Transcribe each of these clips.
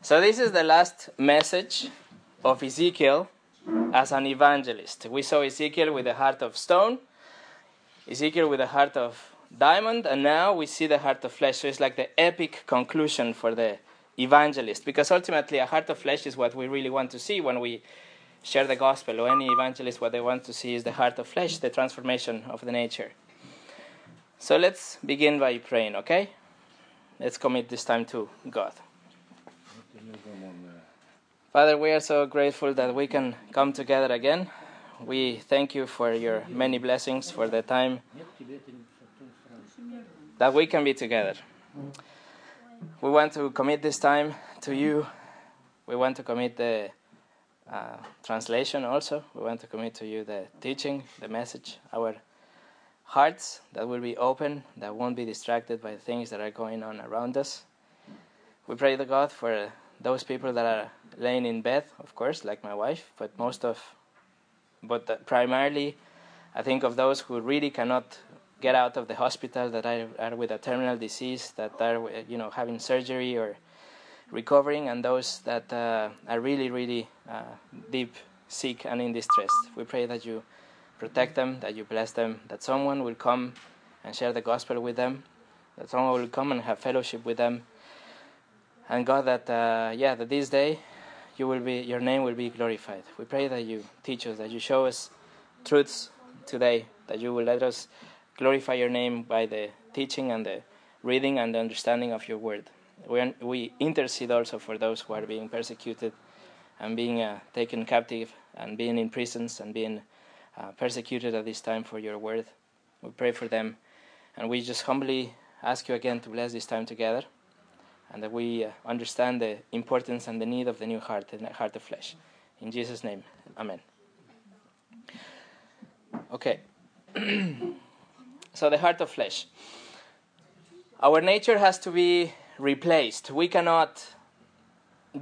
So, this is the last message of Ezekiel as an evangelist. We saw Ezekiel with the heart of stone, Ezekiel with the heart of diamond, and now we see the heart of flesh. So, it's like the epic conclusion for the evangelist because ultimately, a heart of flesh is what we really want to see when we share the gospel, or any evangelist, what they want to see is the heart of flesh, the transformation of the nature. So, let's begin by praying, okay? Let's commit this time to God. Father, we are so grateful that we can come together again. We thank you for your many blessings, for the time that we can be together. We want to commit this time to you. We want to commit the uh, translation also. We want to commit to you the teaching, the message, our hearts that will be open, that won't be distracted by things that are going on around us. We pray to God for those people that are laying in bed, of course, like my wife, but most of, but primarily, I think of those who really cannot get out of the hospital, that are, are with a terminal disease, that are, you know, having surgery or recovering, and those that uh, are really, really uh, deep sick and in distress. We pray that you protect them, that you bless them, that someone will come and share the gospel with them, that someone will come and have fellowship with them. And God, that uh, yeah, that this day you will be, your name will be glorified. We pray that you teach us, that you show us truths today, that you will let us glorify your name by the teaching and the reading and the understanding of your word. We, we intercede also for those who are being persecuted and being uh, taken captive and being in prisons and being uh, persecuted at this time for your word. We pray for them. And we just humbly ask you again to bless this time together and that we uh, understand the importance and the need of the new heart, the heart of flesh. In Jesus' name, Amen. Okay. so, the heart of flesh. Our nature has to be replaced. We cannot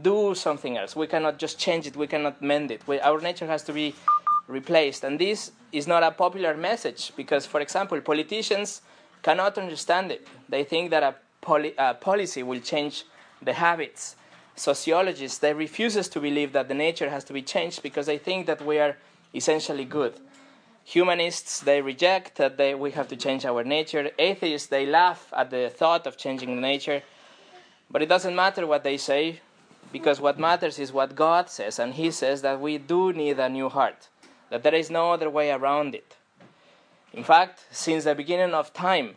do something else. We cannot just change it. We cannot mend it. We, our nature has to be replaced. And this is not a popular message because, for example, politicians cannot understand it. They think that a poli- uh, policy will change the habits. Sociologists, they refuses to believe that the nature has to be changed because they think that we are essentially good. Humanists, they reject that they, we have to change our nature. Atheists, they laugh at the thought of changing nature. But it doesn't matter what they say because what matters is what God says, and He says that we do need a new heart, that there is no other way around it. In fact, since the beginning of time,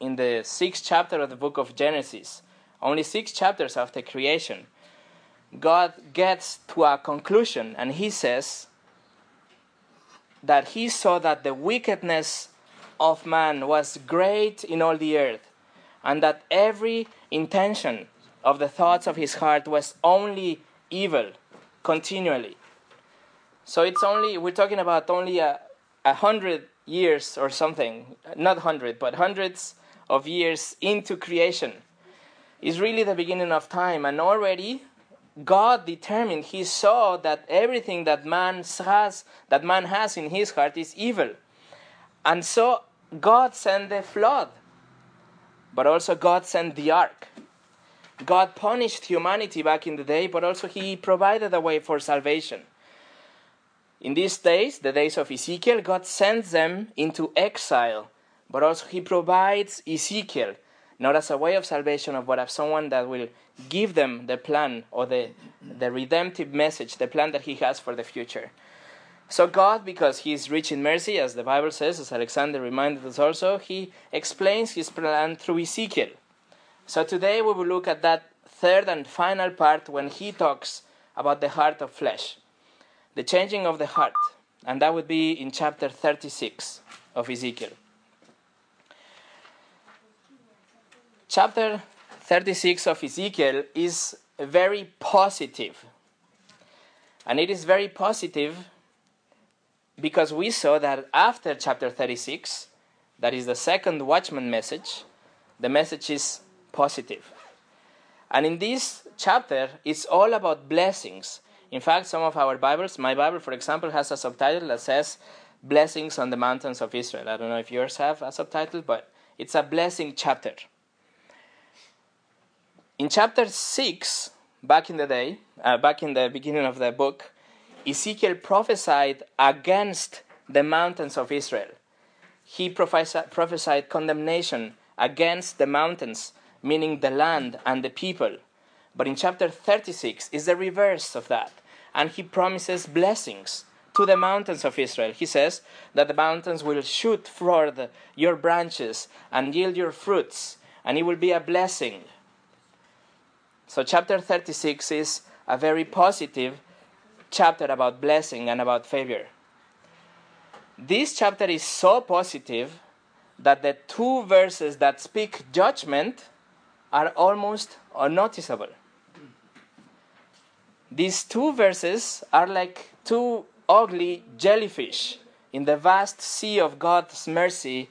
in the sixth chapter of the book of Genesis, only six chapters after creation, God gets to a conclusion and he says that he saw that the wickedness of man was great in all the earth, and that every intention of the thoughts of his heart was only evil continually. So it's only, we're talking about only a, a hundred years or something, not hundred, but hundreds of years into creation is really the beginning of time. And already God determined, He saw that everything that man has, that man has in his heart is evil. And so God sent the flood. But also God sent the ark. God punished humanity back in the day, but also He provided a way for salvation. In these days, the days of Ezekiel, God sends them into exile but also he provides Ezekiel not as a way of salvation, of but as someone that will give them the plan or the, the redemptive message, the plan that he has for the future. So, God, because He is rich in mercy, as the Bible says, as Alexander reminded us also, He explains His plan through Ezekiel. So, today we will look at that third and final part when He talks about the heart of flesh, the changing of the heart, and that would be in chapter 36 of Ezekiel. Chapter 36 of Ezekiel is very positive. And it is very positive because we saw that after chapter 36, that is the second watchman message, the message is positive. And in this chapter, it's all about blessings. In fact, some of our Bibles, my Bible, for example, has a subtitle that says Blessings on the Mountains of Israel. I don't know if yours have a subtitle, but it's a blessing chapter. In chapter 6, back in the day, uh, back in the beginning of the book, Ezekiel prophesied against the mountains of Israel. He prophesied, prophesied condemnation against the mountains, meaning the land and the people. But in chapter 36 is the reverse of that. And he promises blessings to the mountains of Israel. He says that the mountains will shoot forth your branches and yield your fruits, and it will be a blessing. So, chapter 36 is a very positive chapter about blessing and about favor. This chapter is so positive that the two verses that speak judgment are almost unnoticeable. These two verses are like two ugly jellyfish in the vast sea of God's mercy,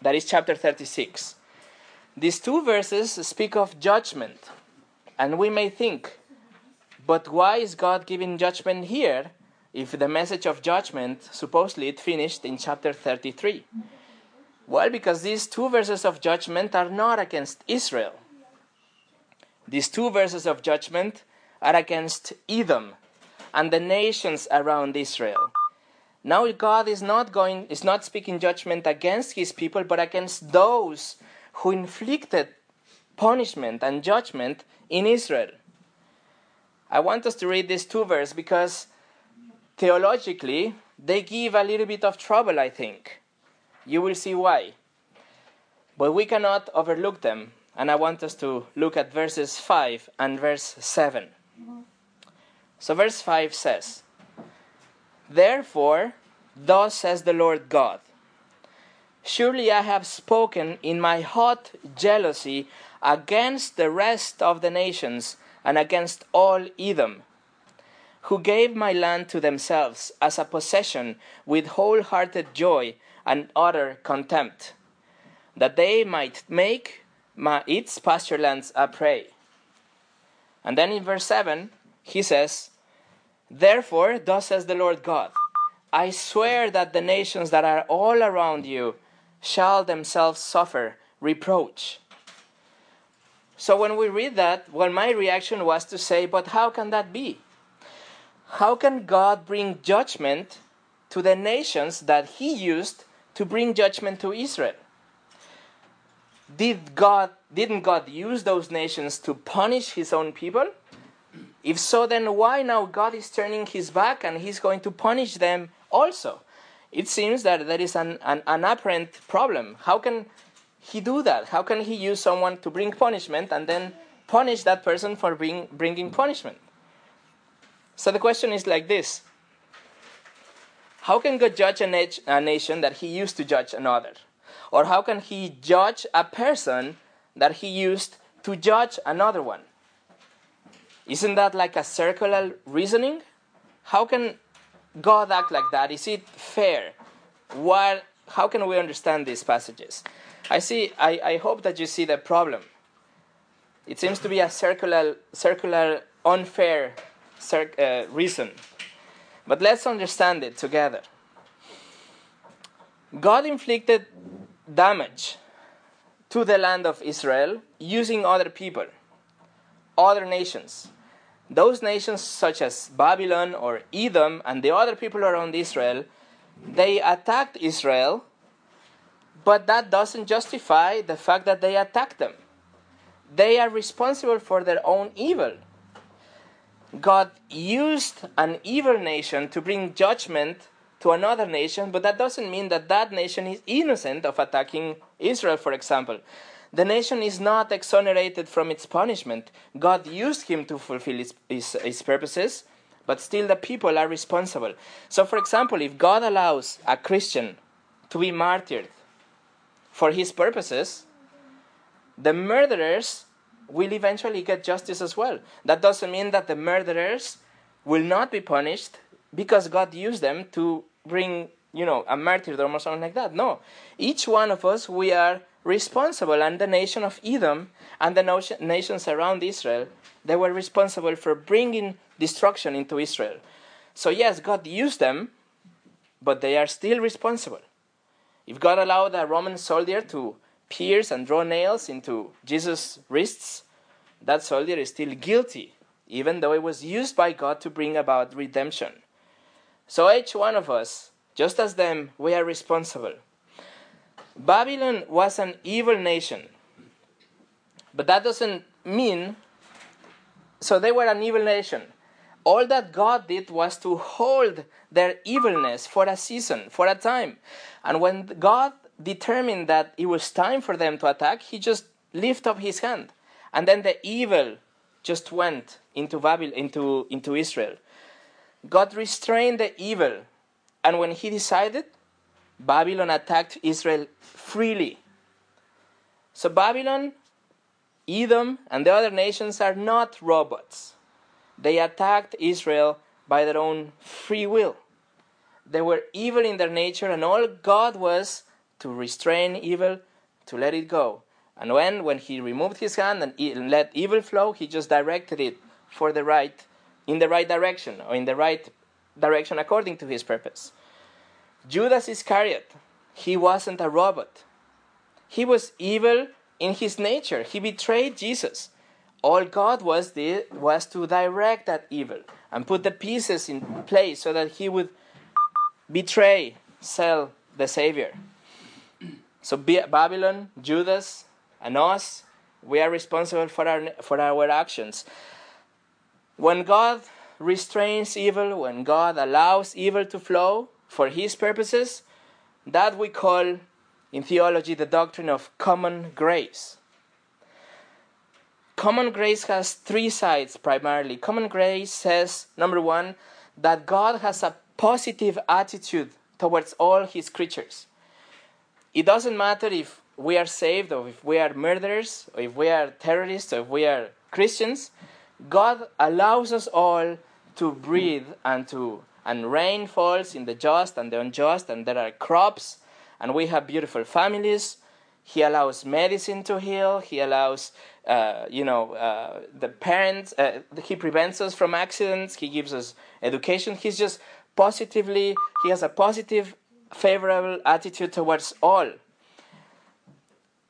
that is chapter 36. These two verses speak of judgment, and we may think, but why is God giving judgment here if the message of judgment supposedly it finished in chapter 33? Well, because these two verses of judgment are not against Israel. These two verses of judgment are against Edom and the nations around Israel. Now God is not going is not speaking judgment against his people but against those who inflicted punishment and judgment in Israel. I want us to read these two verses because theologically they give a little bit of trouble, I think. You will see why. But we cannot overlook them, and I want us to look at verses 5 and verse 7. So, verse 5 says, Therefore, thus says the Lord God, Surely I have spoken in my hot jealousy against the rest of the nations and against all Edom, who gave my land to themselves as a possession with wholehearted joy and utter contempt, that they might make my, its pasture lands a prey. And then in verse 7, he says, Therefore, thus says the Lord God, I swear that the nations that are all around you shall themselves suffer reproach. So when we read that, well, my reaction was to say, but how can that be? How can God bring judgment to the nations that He used to bring judgment to Israel? Did God, didn't God use those nations to punish His own people? If so, then why now God is turning His back and He's going to punish them also? It seems that there is an, an, an apparent problem. How can he do that? How can he use someone to bring punishment and then punish that person for bring, bringing punishment? So the question is like this How can God judge a, a nation that he used to judge another? Or how can he judge a person that he used to judge another one? Isn't that like a circular reasoning? How can God act like that? Is it fair? What, how can we understand these passages? I see. I, I hope that you see the problem. It seems to be a circular, circular, unfair cir- uh, reason. But let's understand it together. God inflicted damage to the land of Israel using other people, other nations. Those nations, such as Babylon or Edom and the other people around Israel, they attacked Israel but that doesn't justify the fact that they attack them. They are responsible for their own evil. God used an evil nation to bring judgment to another nation, but that doesn't mean that that nation is innocent of attacking Israel, for example. The nation is not exonerated from its punishment. God used him to fulfill his, his, his purposes, but still the people are responsible. So, for example, if God allows a Christian to be martyred for his purposes, the murderers will eventually get justice as well. That doesn't mean that the murderers will not be punished because God used them to bring, you know, a martyrdom or something like that. No. Each one of us, we are responsible, and the nation of Edom and the nations around Israel, they were responsible for bringing destruction into Israel. So, yes, God used them, but they are still responsible. If God allowed a Roman soldier to pierce and draw nails into Jesus' wrists, that soldier is still guilty even though it was used by God to bring about redemption. So each one of us, just as them, we are responsible. Babylon was an evil nation, but that doesn't mean. So they were an evil nation. All that God did was to hold their evilness for a season, for a time. And when God determined that it was time for them to attack, he just lifted up his hand. And then the evil just went into Babylon, into, into Israel. God restrained the evil, and when he decided, Babylon attacked Israel freely. So Babylon, Edom, and the other nations are not robots. They attacked Israel by their own free will. They were evil in their nature, and all God was to restrain evil, to let it go. And when, when he removed his hand and let evil flow, he just directed it for the right, in the right direction, or in the right direction according to his purpose. Judas Iscariot, he wasn't a robot. He was evil in his nature. He betrayed Jesus. All God was did was to direct that evil and put the pieces in place so that he would betray, sell the Savior. So Babylon, Judas, and us, we are responsible for our, for our actions. When God restrains evil, when God allows evil to flow for His purposes, that we call in theology the doctrine of common grace. Common grace has three sides primarily. Common grace says, number one, that God has a positive attitude towards all His creatures. It doesn't matter if we are saved, or if we are murderers, or if we are terrorists, or if we are Christians, God allows us all to breathe and to and rain falls in the just and the unjust, and there are crops, and we have beautiful families. He allows medicine to heal. He allows, uh, you know, uh, the parents. Uh, he prevents us from accidents. He gives us education. He's just positively. He has a positive, favorable attitude towards all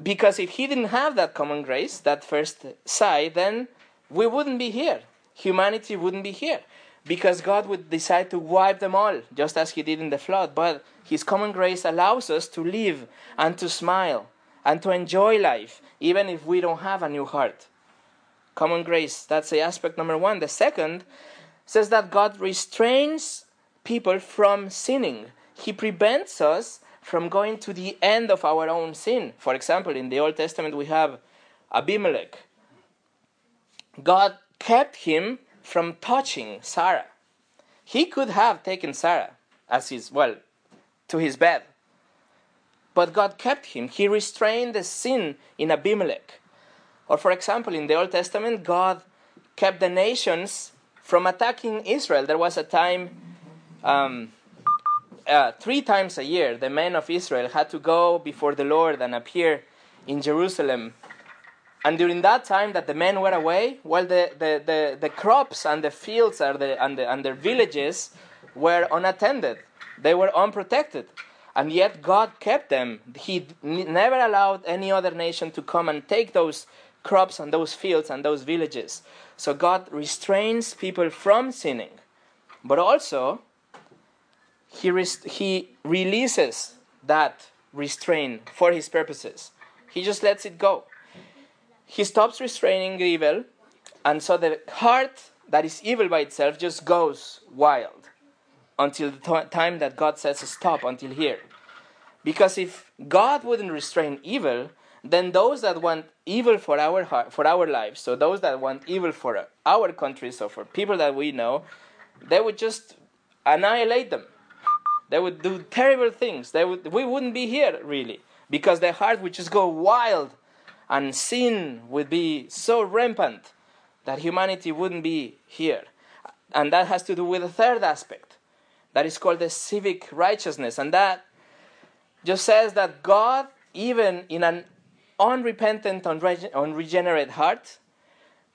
because if he didn't have that common grace, that first side, then we wouldn't be here. Humanity wouldn't be here. Because God would decide to wipe them all, just as he did in the flood. But his common grace allows us to live and to smile and to enjoy life, even if we don't have a new heart. Common grace, that's the aspect number one. The second says that God restrains people from sinning. He prevents us from going to the end of our own sin. For example, in the Old Testament, we have Abimelech. God kept him from touching Sarah. He could have taken Sarah as his, well, to his bed. But God kept him. He restrained the sin in Abimelech. Or, for example, in the Old Testament, God kept the nations from attacking Israel. There was a time um, uh, three times a year, the men of Israel had to go before the Lord and appear in Jerusalem. And during that time that the men were away, well, the, the, the, the crops and the fields and the, and, the, and the villages were unattended. They were unprotected. And yet God kept them. He never allowed any other nation to come and take those crops and those fields and those villages. So God restrains people from sinning. But also, he, rest- he releases that restraint for his purposes. He just lets it go. He stops restraining evil, and so the heart that is evil by itself just goes wild until the t- time that God says stop, until here. Because if God wouldn't restrain evil, then those that want evil for our heart, for our lives, so those that want evil for our countries or for people that we know, they would just annihilate them. They would do terrible things. They would, we wouldn't be here, really, because their heart would just go wild and sin would be so rampant that humanity wouldn't be here. And that has to do with the third aspect that is called the civic righteousness. And that just says that God, even in an unrepentant, unregenerate heart,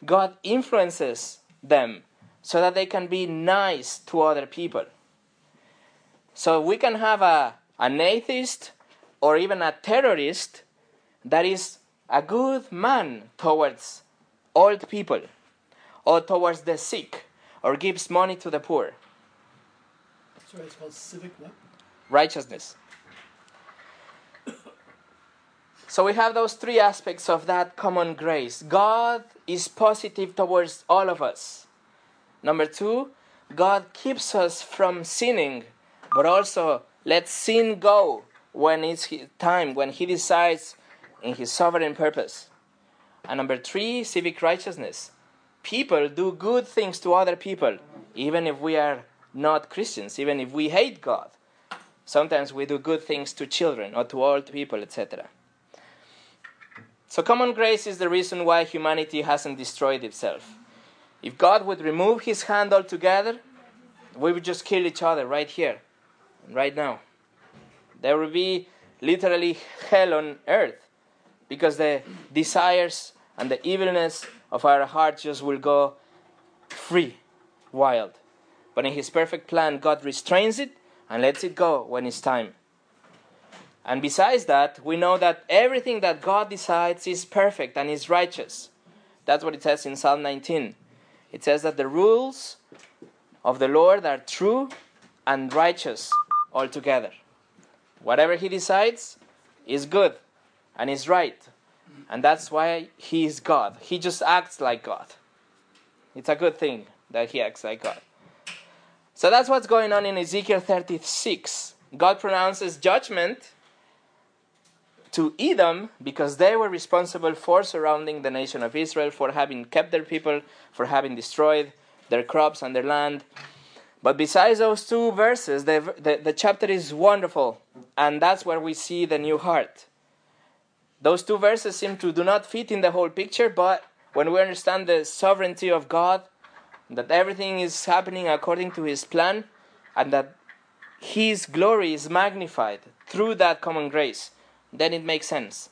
God influences them so that they can be nice to other people. So we can have a, an atheist or even a terrorist that is a good man towards old people. or towards the sick or gives money to the poor. Sorry, it's called civic what? Righteousness. So we have those three aspects of that common grace. God is positive towards all of us. Number two, God keeps us from sinning, but also lets sin go when it's time, when He decides in His sovereign purpose. And number three, civic righteousness. People do good things to other people, even if we are not Christians, even if we hate God. Sometimes we do good things to children or to old people, etc. So, common grace is the reason why humanity hasn't destroyed itself. If God would remove his hand altogether, we would just kill each other right here, right now. There would be literally hell on earth because the desires and the evilness of our hearts just will go free, wild. But in his perfect plan, God restrains it and lets it go when it's time. And besides that, we know that everything that God decides is perfect and is righteous. That's what it says in Psalm 19. It says that the rules of the Lord are true and righteous altogether. Whatever He decides is good and is right. And that's why He is God. He just acts like God. It's a good thing that He acts like God. So that's what's going on in Ezekiel 36. God pronounces judgment to Edom because they were responsible for surrounding the nation of Israel, for having kept their people, for having destroyed their crops and their land. But besides those two verses, the, the, the, chapter is wonderful, and that's where we see the new heart. Those two verses seem to do not fit in the whole picture, but when we understand the sovereignty of God, that everything is happening according to His plan, and that His glory is magnified through that common grace, then it makes sense.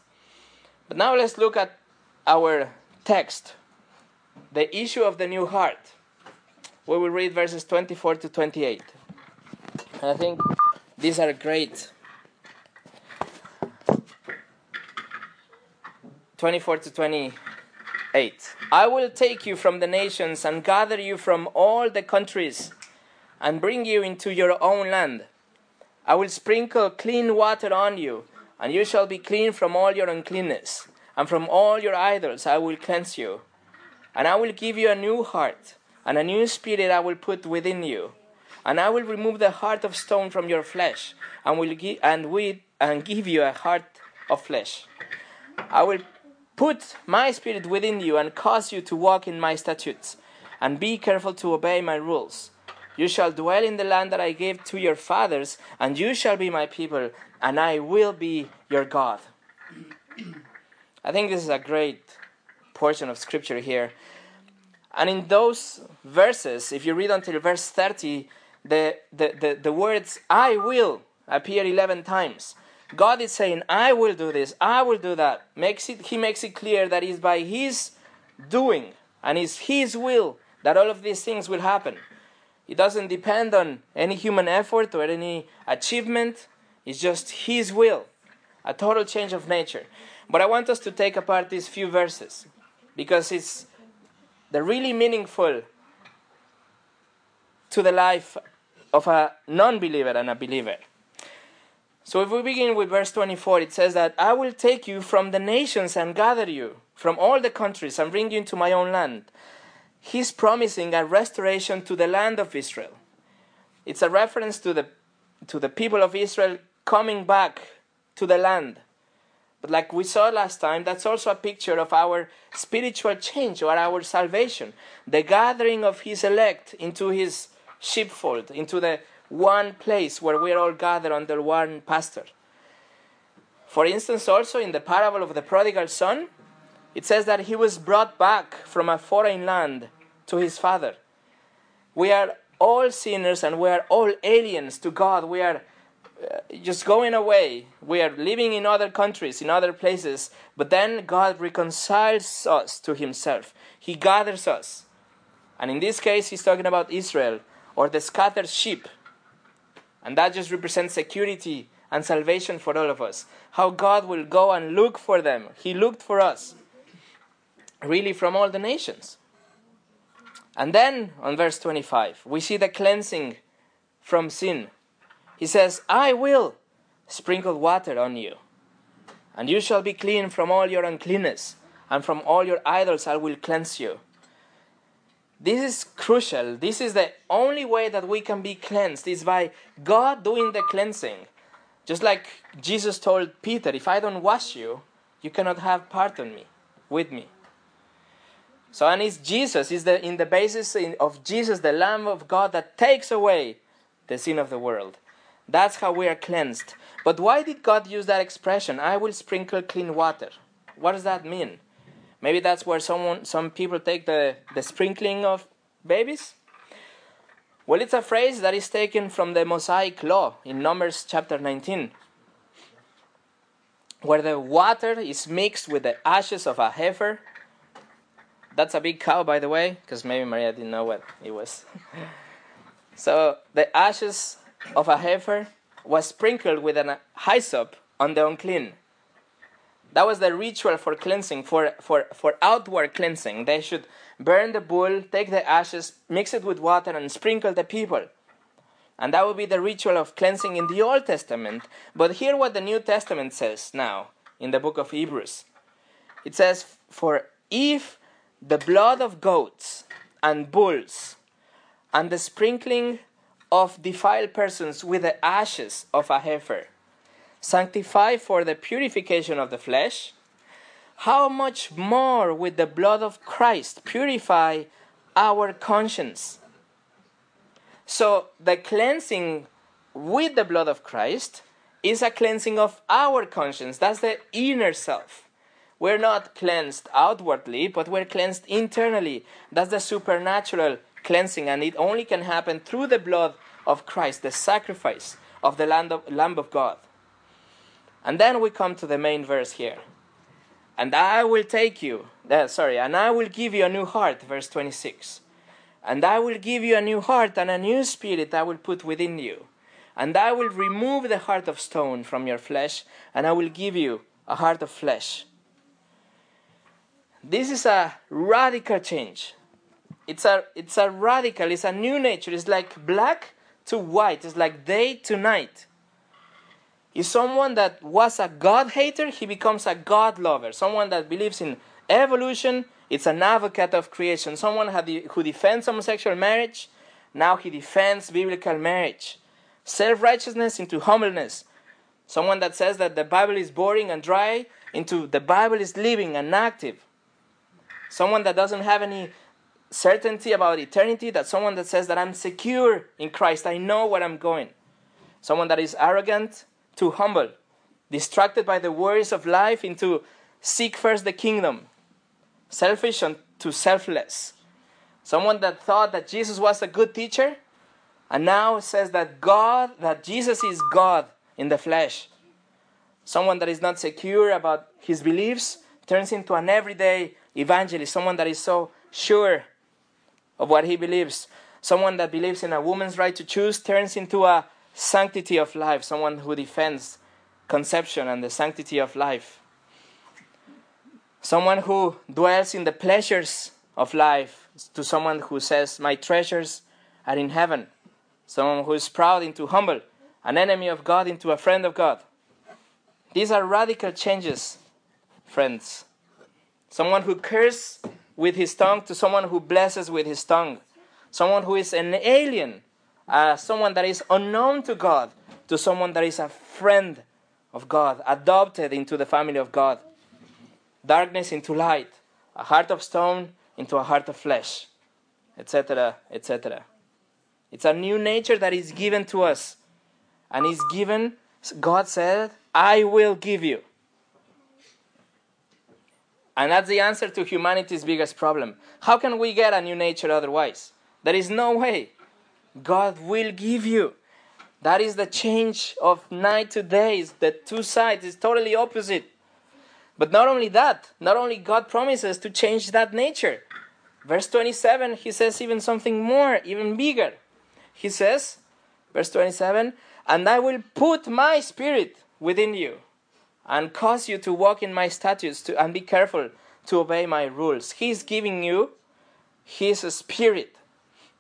But now let's look at our text the issue of the new heart. We will read verses 24 to 28. And I think these are great. 24 to 28. I will take you from the nations and gather you from all the countries and bring you into your own land. I will sprinkle clean water on you and you shall be clean from all your uncleanness, and from all your idols I will cleanse you. And I will give you a new heart, and a new spirit I will put within you. And I will remove the heart of stone from your flesh, and will give and and give you a heart of flesh. I will put my spirit within you and cause you to walk in my statutes, and be careful to obey my rules. You shall dwell in the land that I gave to your fathers, and you shall be my people, and I will be your God. I think this is a great portion of scripture here. And in those verses, if you read until verse 30, the, the, the, the words I will appear 11 times. God is saying, I will do this, I will do that. Makes it, he makes it clear that it's by His doing and it's His will that all of these things will happen. It doesn't depend on any human effort or any achievement. It's just His will, a total change of nature. But I want us to take apart these few verses because it's the really meaningful to the life of a non believer and a believer. So if we begin with verse 24, it says that I will take you from the nations and gather you from all the countries and bring you into my own land he's promising a restoration to the land of Israel. It's a reference to the, to the people of Israel coming back to the land. But like we saw last time, that's also a picture of our spiritual change or our salvation. The gathering of his elect into his sheepfold, into the one place where we're all gathered under one pastor. For instance, also in the parable of the prodigal son, it says that he was brought back from a foreign land to his Father. We are all sinners and we are all aliens to God. We are uh, just going away. We are living in other countries, in other places. But then God reconciles us to Himself. He gathers us. And in this case, He's talking about Israel or the scattered sheep. And that just represents security and salvation for all of us. How God will go and look for them. He looked for us, really, from all the nations. And then on verse 25, we see the cleansing from sin. He says, I will sprinkle water on you, and you shall be clean from all your uncleanness, and from all your idols I will cleanse you. This is crucial. This is the only way that we can be cleansed is by God doing the cleansing. Just like Jesus told Peter, if I don't wash you, you cannot have part on me, with me. So, and it's Jesus, is the in the basis of Jesus, the Lamb of God that takes away the sin of the world. That's how we are cleansed. But why did God use that expression? I will sprinkle clean water. What does that mean? Maybe that's where someone, some people take the, the sprinkling of babies. Well, it's a phrase that is taken from the Mosaic Law in Numbers chapter 19, where the water is mixed with the ashes of a heifer. That's a big cow, by the way, because maybe Maria didn't know what it was. so the ashes of a heifer was sprinkled with an hyssop on the unclean. That was the ritual for cleansing, for, for, for outward cleansing. They should burn the bull, take the ashes, mix it with water, and sprinkle the people. And that would be the ritual of cleansing in the Old Testament. But hear what the New Testament says now in the book of Hebrews. It says, For if the blood of goats and bulls and the sprinkling of defiled persons with the ashes of a heifer sanctify for the purification of the flesh, how much more with the blood of Christ purify our conscience? So, the cleansing with the blood of Christ is a cleansing of our conscience. That's the inner self. We're not cleansed outwardly, but we're cleansed internally. That's the supernatural cleansing, and it only can happen through the blood of Christ, the sacrifice of the Lamb of God. And then we come to the main verse here. And I will take you, uh, sorry, and I will give you a new heart, verse 26. And I will give you a new heart and a new spirit I will put within you. And I will remove the heart of stone from your flesh, and I will give you a heart of flesh. This is a radical change. It's a, it's a radical, it's a new nature. It's like black to white, it's like day to night is someone that was a God hater, he becomes a God lover. Someone that believes in evolution, it's an advocate of creation. Someone who defends homosexual marriage, now he defends biblical marriage. Self righteousness into humbleness. Someone that says that the Bible is boring and dry, into the Bible is living and active. Someone that doesn't have any certainty about eternity, that someone that says that I'm secure in Christ, I know where I'm going. Someone that is arrogant, to humble, distracted by the worries of life into seek first the kingdom, selfish and to selfless. Someone that thought that Jesus was a good teacher and now says that God, that Jesus is God in the flesh. Someone that is not secure about his beliefs turns into an everyday evangelist, someone that is so sure of what he believes. Someone that believes in a woman's right to choose turns into a sanctity of life, someone who defends conception and the sanctity of life. Someone who dwells in the pleasures of life, to someone who says, My treasures are in heaven. Someone who is proud into humble, an enemy of God into a friend of God. These are radical changes, friends. Someone who curses with his tongue to someone who blesses with his tongue. Someone who is an alien uh, someone that is unknown to God to someone that is a friend of God, adopted into the family of God. Darkness into light, a heart of stone into a heart of flesh, etc., etc. It's a new nature that is given to us. And is given, God said, I will give you. And that's the answer to humanity's biggest problem. How can we get a new nature otherwise? There is no way. God will give you. That is the change of night to day. The two sides is totally opposite. But not only that, not only God promises to change that nature. Verse 27, he says even something more, even bigger. He says, verse 27, and I will put my spirit within you and cause you to walk in my statutes to, and be careful to obey my rules. He's giving you His Spirit,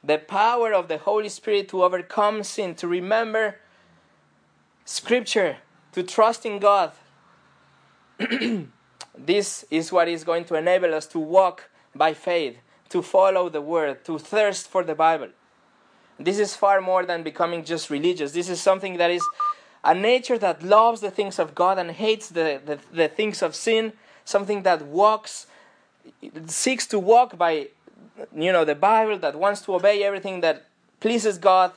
the power of the Holy Spirit to overcome sin, to remember Scripture, to trust in God. this is what is going to enable us to walk by faith, to follow the Word, to thirst for the Bible. This is far more than becoming just religious. This is something that is a nature that loves the things of God and hates the, the, the things of sin, something that walks, seeks to walk by you know the Bible, that wants to obey everything that pleases God.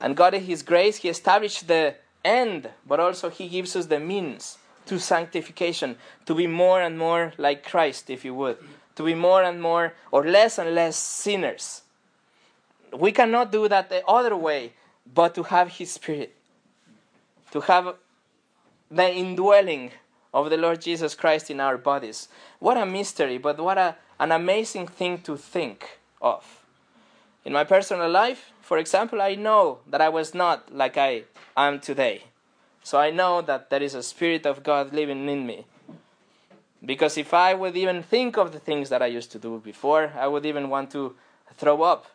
And God in His grace, He established the end, but also He gives us the means to sanctification, to be more and more like Christ, if you would, to be more and more or less and less sinners. We cannot do that the other way, but to have His Spirit, to have the indwelling of the Lord Jesus Christ in our bodies. What a mystery, but what a, an amazing thing to think of. In my personal life, for example, I know that I was not like I am today. So I know that there is a Spirit of God living in me. Because if I would even think of the things that I used to do before, I would even want to throw up.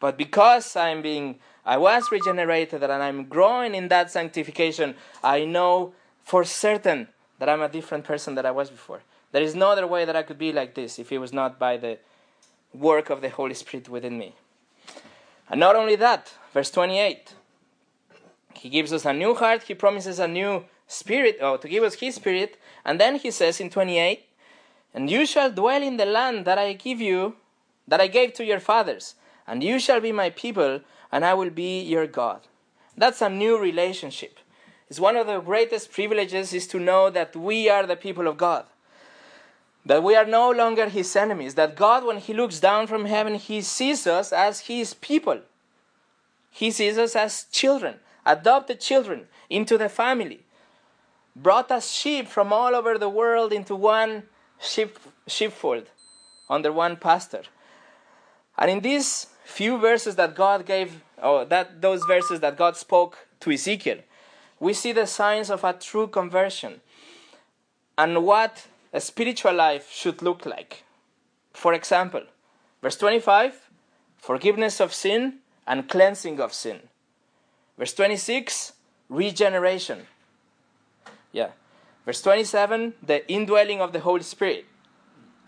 But because I'm being I was regenerated and I'm growing in that sanctification, I know for certain that I'm a different person than I was before. There is no other way that I could be like this if it was not by the work of the Holy Spirit within me. And not only that, verse 28, He gives us a new heart, He promises a new spirit, oh, to give us His spirit, and then He says in 28, And you shall dwell in the land that I give you, that I gave to your fathers, and you shall be my people, and I will be your God. That's a new relationship. It's one of the greatest privileges is to know that we are the people of God. That we are no longer his enemies. That God, when he looks down from heaven, he sees us as his people. He sees us as children, adopted children into the family. Brought us sheep from all over the world into one sheep, sheepfold under one pastor. And in these few verses that God gave, or that those verses that God spoke to Ezekiel, we see the signs of a true conversion and what a spiritual life should look like. For example, verse 25, forgiveness of sin and cleansing of sin. Verse 26, regeneration. Yeah. Verse 27, the indwelling of the Holy Spirit.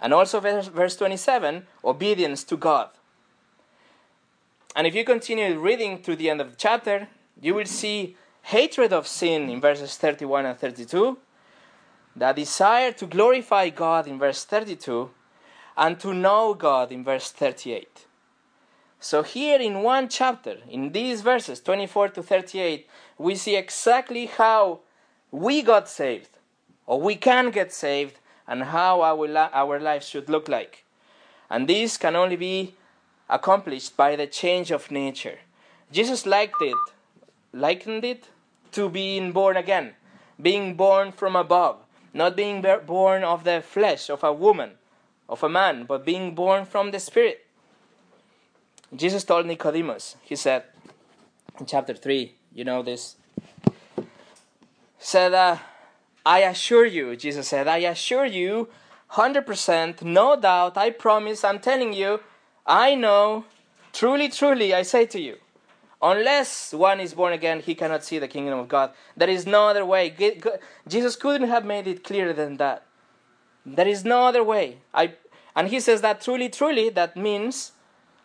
And also verse, verse 27, obedience to God. And if you continue reading through the end of the chapter, you will see hatred of sin in verses 31 and 32, the desire to glorify God in verse 32, and to know God in verse 38. So, here in one chapter, in these verses 24 to 38, we see exactly how we got saved, or we can get saved, and how our, our lives should look like. And this can only be accomplished by the change of nature. Jesus liked it, likened it to being born again, being born from above, not being born of the flesh of a woman, of a man, but being born from the Spirit. Jesus told Nicodemus, he said in chapter 3, you know this, said, uh, I assure you, Jesus said, I assure you, 100%, no doubt, I promise, I'm telling you, I know, truly, truly, I say to you, unless one is born again, he cannot see the kingdom of God. There is no other way. Jesus couldn't have made it clearer than that. There is no other way. I, and he says that truly, truly, that means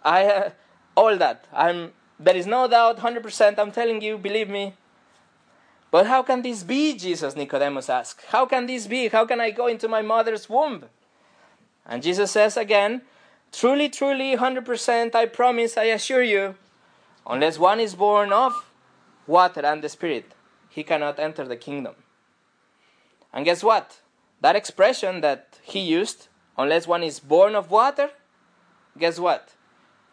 I, uh, all that. I'm, there is no doubt, 100%, I'm telling you, believe me. But how can this be, Jesus, Nicodemus asked. How can this be? How can I go into my mother's womb? And Jesus says again, Truly, truly, 100%, I promise, I assure you, unless one is born of water and the Spirit, he cannot enter the kingdom. And guess what? That expression that he used, unless one is born of water, guess what?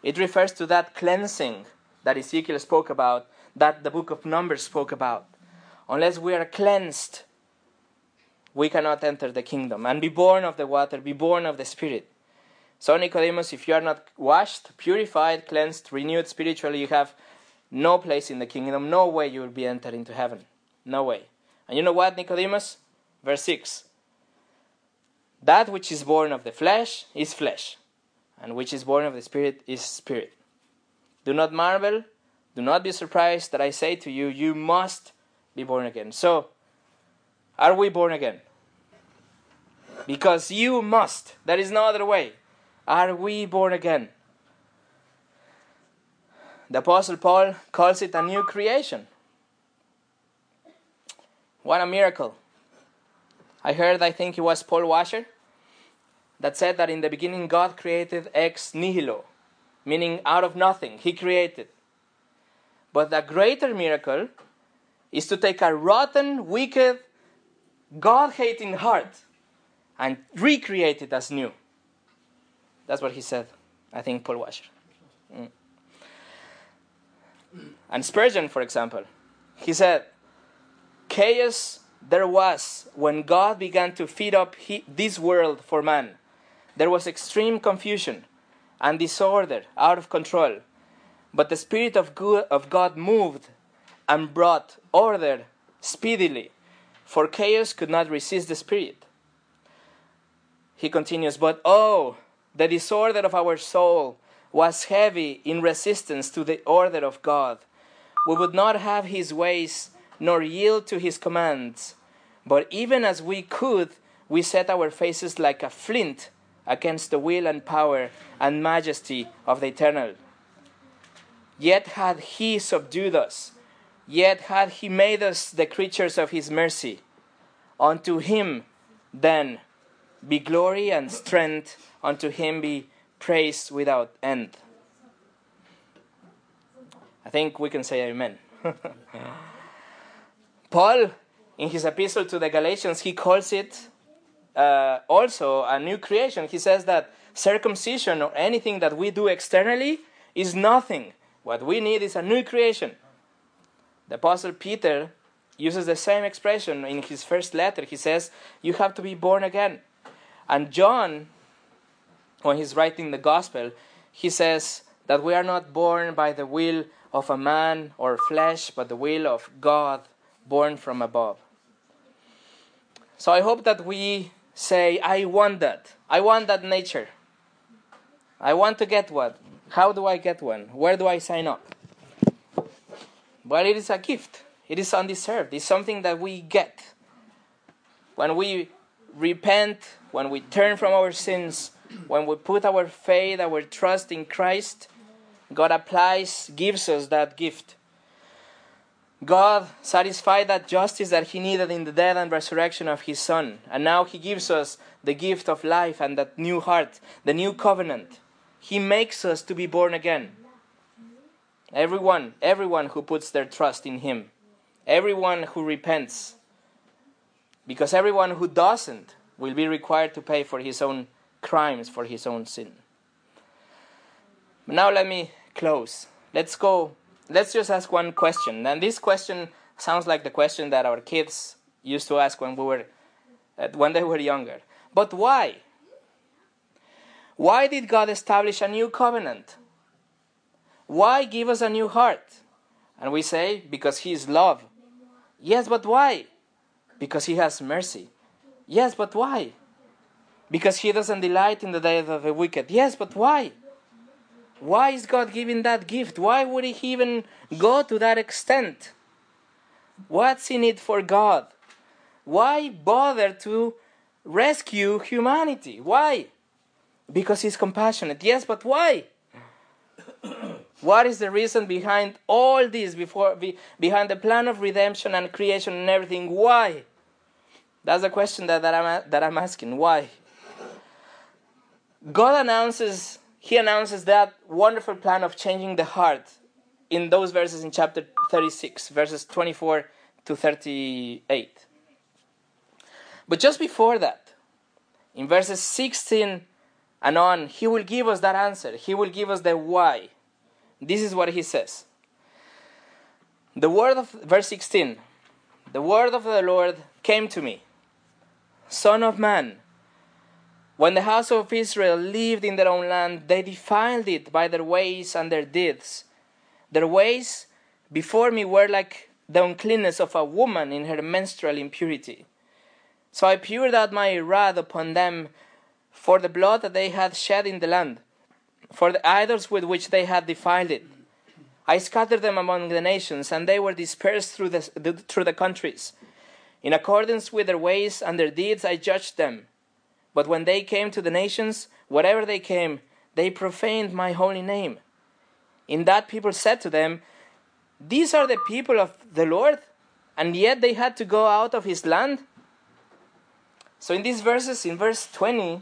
It refers to that cleansing that Ezekiel spoke about, that the book of Numbers spoke about. Unless we are cleansed, we cannot enter the kingdom and be born of the water, be born of the Spirit. So, Nicodemus, if you are not washed, purified, cleansed, renewed spiritually, you have no place in the kingdom, no way you will be entered into heaven. No way. And you know what, Nicodemus? Verse 6 That which is born of the flesh is flesh, and which is born of the Spirit is spirit. Do not marvel, do not be surprised that I say to you, you must be born again. So, are we born again? Because you must. There is no other way. Are we born again? The Apostle Paul calls it a new creation. What a miracle. I heard, I think it was Paul Washer, that said that in the beginning God created ex nihilo, meaning out of nothing. He created. But the greater miracle is to take a rotten, wicked, God hating heart and recreate it as new. That's what he said. I think Paul Washer. Mm. And Spurgeon, for example, he said, Chaos there was when God began to feed up he, this world for man. There was extreme confusion and disorder out of control. But the Spirit of, of God moved and brought order speedily, for chaos could not resist the Spirit. He continues, But oh, the disorder of our soul was heavy in resistance to the order of God. We would not have his ways nor yield to his commands. But even as we could, we set our faces like a flint against the will and power and majesty of the eternal. Yet had he subdued us, yet had he made us the creatures of his mercy. Unto him then be glory and strength, unto him be praise without end. I think we can say amen. Paul, in his epistle to the Galatians, he calls it uh, also a new creation. He says that circumcision or anything that we do externally is nothing. What we need is a new creation. The Apostle Peter uses the same expression in his first letter. He says, You have to be born again. And John, when he's writing the gospel, he says that we are not born by the will of a man or flesh, but the will of God born from above. So I hope that we say, I want that. I want that nature. I want to get one. How do I get one? Where do I sign up? Well, it is a gift. It is undeserved. It's something that we get. When we repent, when we turn from our sins, when we put our faith, our trust in Christ, God applies, gives us that gift. God satisfied that justice that He needed in the death and resurrection of His Son. And now He gives us the gift of life and that new heart, the new covenant. He makes us to be born again. Everyone, everyone who puts their trust in Him, everyone who repents, because everyone who doesn't will be required to pay for his own crimes, for his own sin. Now let me close. Let's go. Let's just ask one question. And this question sounds like the question that our kids used to ask when we were uh, when they were younger. But why? Why did God establish a new covenant? Why give us a new heart? And we say, because He is love. Yes, but why? Because He has mercy. Yes, but why? Because He doesn't delight in the death of the wicked. Yes, but why? Why is God giving that gift? Why would He even go to that extent? What's in it for God? Why bother to rescue humanity? Why? Because He's compassionate. Yes, but why? what is the reason behind all this, before, be, behind the plan of redemption and creation and everything? Why? That's the question that, that, I'm, that I'm asking. Why? God announces, He announces that wonderful plan of changing the heart in those verses in chapter 36, verses 24 to 38. But just before that, in verses 16 and on, He will give us that answer. He will give us the why. This is what He says. The word of, verse 16, the word of the Lord came to me Son of man, when the house of Israel lived in their own land, they defiled it by their ways and their deeds. Their ways before me were like the uncleanness of a woman in her menstrual impurity. So I poured out my wrath upon them for the blood that they had shed in the land, for the idols with which they had defiled it. I scattered them among the nations, and they were dispersed through the, through the countries. In accordance with their ways and their deeds, I judged them. But when they came to the nations, wherever they came, they profaned my holy name. In that people said to them, These are the people of the Lord, and yet they had to go out of his land. So in these verses, in verse 20,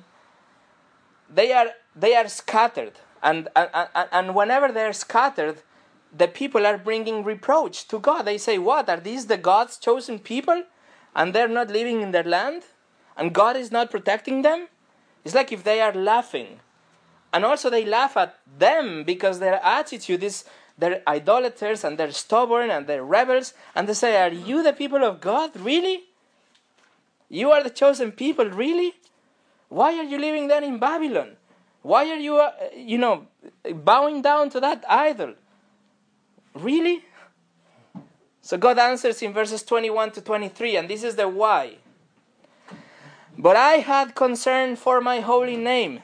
they are, they are scattered. And, and, and whenever they're scattered, the people are bringing reproach to God. They say, What? Are these the God's chosen people? And they're not living in their land? And God is not protecting them? It's like if they are laughing. And also they laugh at them because their attitude is they're idolaters and they're stubborn and they're rebels. And they say, Are you the people of God? Really? You are the chosen people? Really? Why are you living then in Babylon? Why are you, uh, you know, bowing down to that idol? Really? So God answers in verses 21 to 23, and this is the why. But I had concern for my holy name,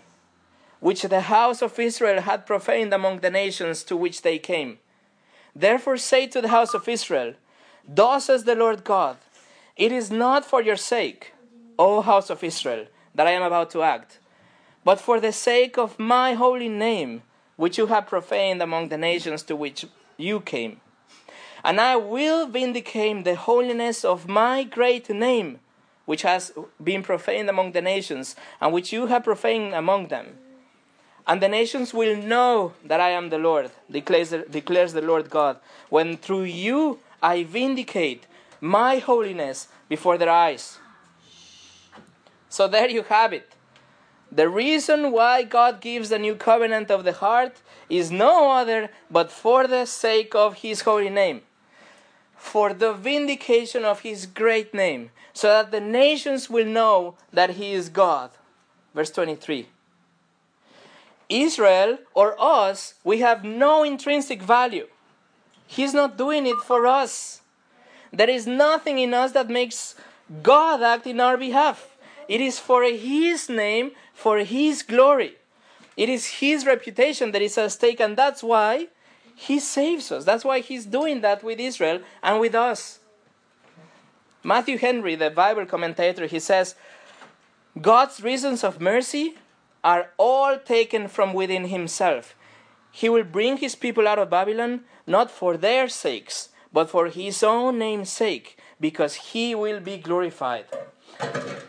which the house of Israel had profaned among the nations to which they came. Therefore say to the house of Israel, Thus says the Lord God, It is not for your sake, O house of Israel, that I am about to act, but for the sake of my holy name, which you have profaned among the nations to which you came. And I will vindicate the holiness of my great name, which has been profaned among the nations, and which you have profaned among them. And the nations will know that I am the Lord, declares, declares the Lord God, when through you I vindicate my holiness before their eyes. So there you have it. The reason why God gives the new covenant of the heart is no other but for the sake of His holy name, for the vindication of His great name, so that the nations will know that He is God. Verse 23. Israel or us, we have no intrinsic value. He's not doing it for us. There is nothing in us that makes God act in our behalf. It is for His name, for His glory. It is His reputation that is at stake, and that's why He saves us. That's why He's doing that with Israel and with us. Matthew Henry, the Bible commentator, he says, God's reasons of mercy are all taken from within Himself. He will bring His people out of Babylon not for their sakes, but for His own name's sake, because He will be glorified.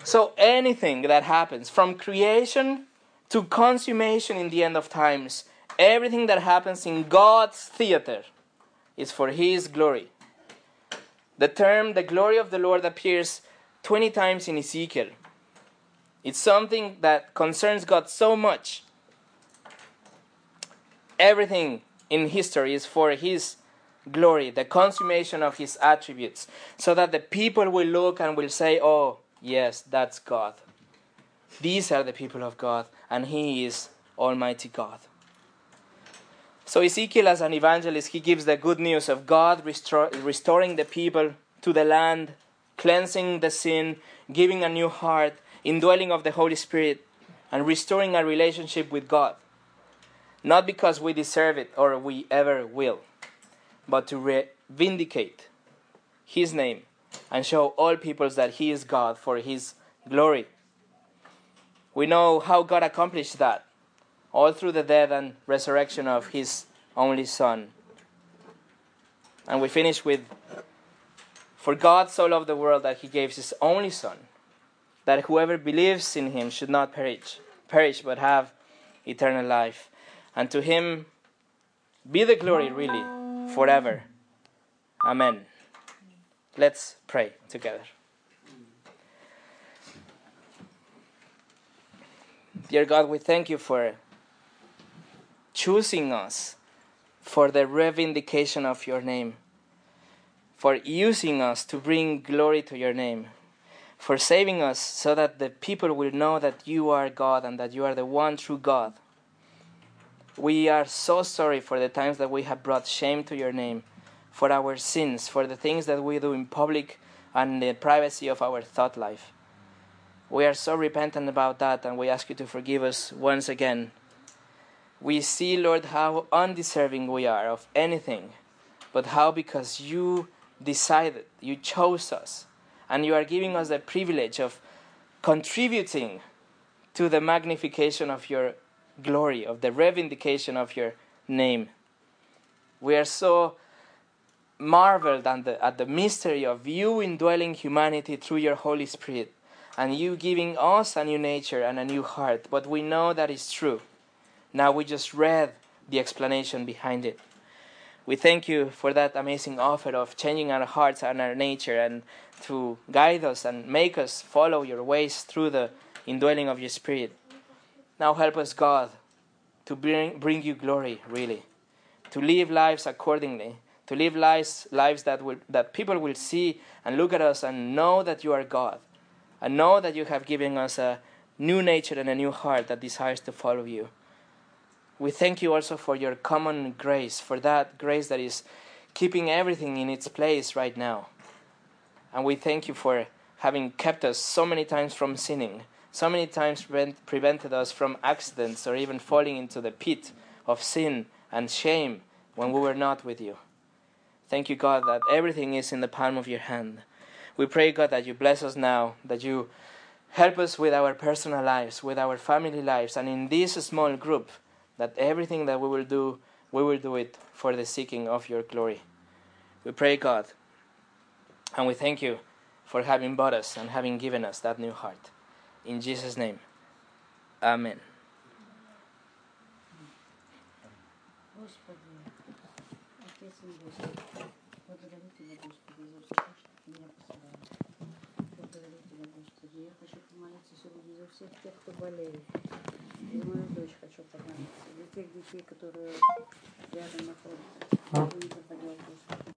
So anything that happens from creation to consummation in the end of times, everything that happens in God's theater is for His glory. The term the glory of the Lord appears 20 times in Ezekiel. It's something that concerns God so much. Everything in history is for His glory, the consummation of His attributes, so that the people will look and will say, Oh, Yes, that's God. These are the people of God, and He is Almighty God. So, Ezekiel, as an evangelist, he gives the good news of God restor- restoring the people to the land, cleansing the sin, giving a new heart, indwelling of the Holy Spirit, and restoring a relationship with God. Not because we deserve it or we ever will, but to re- vindicate His name and show all peoples that He is God for His glory. We know how God accomplished that, all through the death and resurrection of His only Son. And we finish with For God so loved the world that He gave His only Son, that whoever believes in Him should not perish, perish but have eternal life. And to Him be the glory, really, forever. Amen. Let's pray together. Dear God, we thank you for choosing us for the revindication of your name, for using us to bring glory to your name, for saving us so that the people will know that you are God and that you are the one true God. We are so sorry for the times that we have brought shame to your name for our sins, for the things that we do in public and the privacy of our thought life. We are so repentant about that, and we ask you to forgive us once again. We see, Lord, how undeserving we are of anything, but how because you decided, you chose us, and you are giving us the privilege of contributing to the magnification of your glory, of the revindication of your name. We are so marveled at the, at the mystery of you indwelling humanity through your Holy Spirit and you giving us a new nature and a new heart. But we know that is true. Now we just read the explanation behind it. We thank you for that amazing offer of changing our hearts and our nature and to guide us and make us follow your ways through the indwelling of your Spirit. Now help us, God, to bring, bring you glory, really, to live lives accordingly, to live lives, lives that, will, that people will see and look at us and know that you are God, and know that you have given us a new nature and a new heart that desires to follow you. We thank you also for your common grace, for that grace that is keeping everything in its place right now. And we thank you for having kept us so many times from sinning, so many times prevent, prevented us from accidents or even falling into the pit of sin and shame when we were not with you. Thank you, God, that everything is in the palm of your hand. We pray, God, that you bless us now, that you help us with our personal lives, with our family lives, and in this small group, that everything that we will do, we will do it for the seeking of your glory. We pray, God, and we thank you for having bought us and having given us that new heart. In Jesus' name, Amen. Господи, Отец Небесный, благодарю Тебя, Господи, за все, что Ты меня посылаешь. Благодарю Тебя, Господи. Я хочу помолиться сегодня за всех тех, кто болеет. За мою дочь еще поганцы. Для тех детей, которые рядом находятся. А?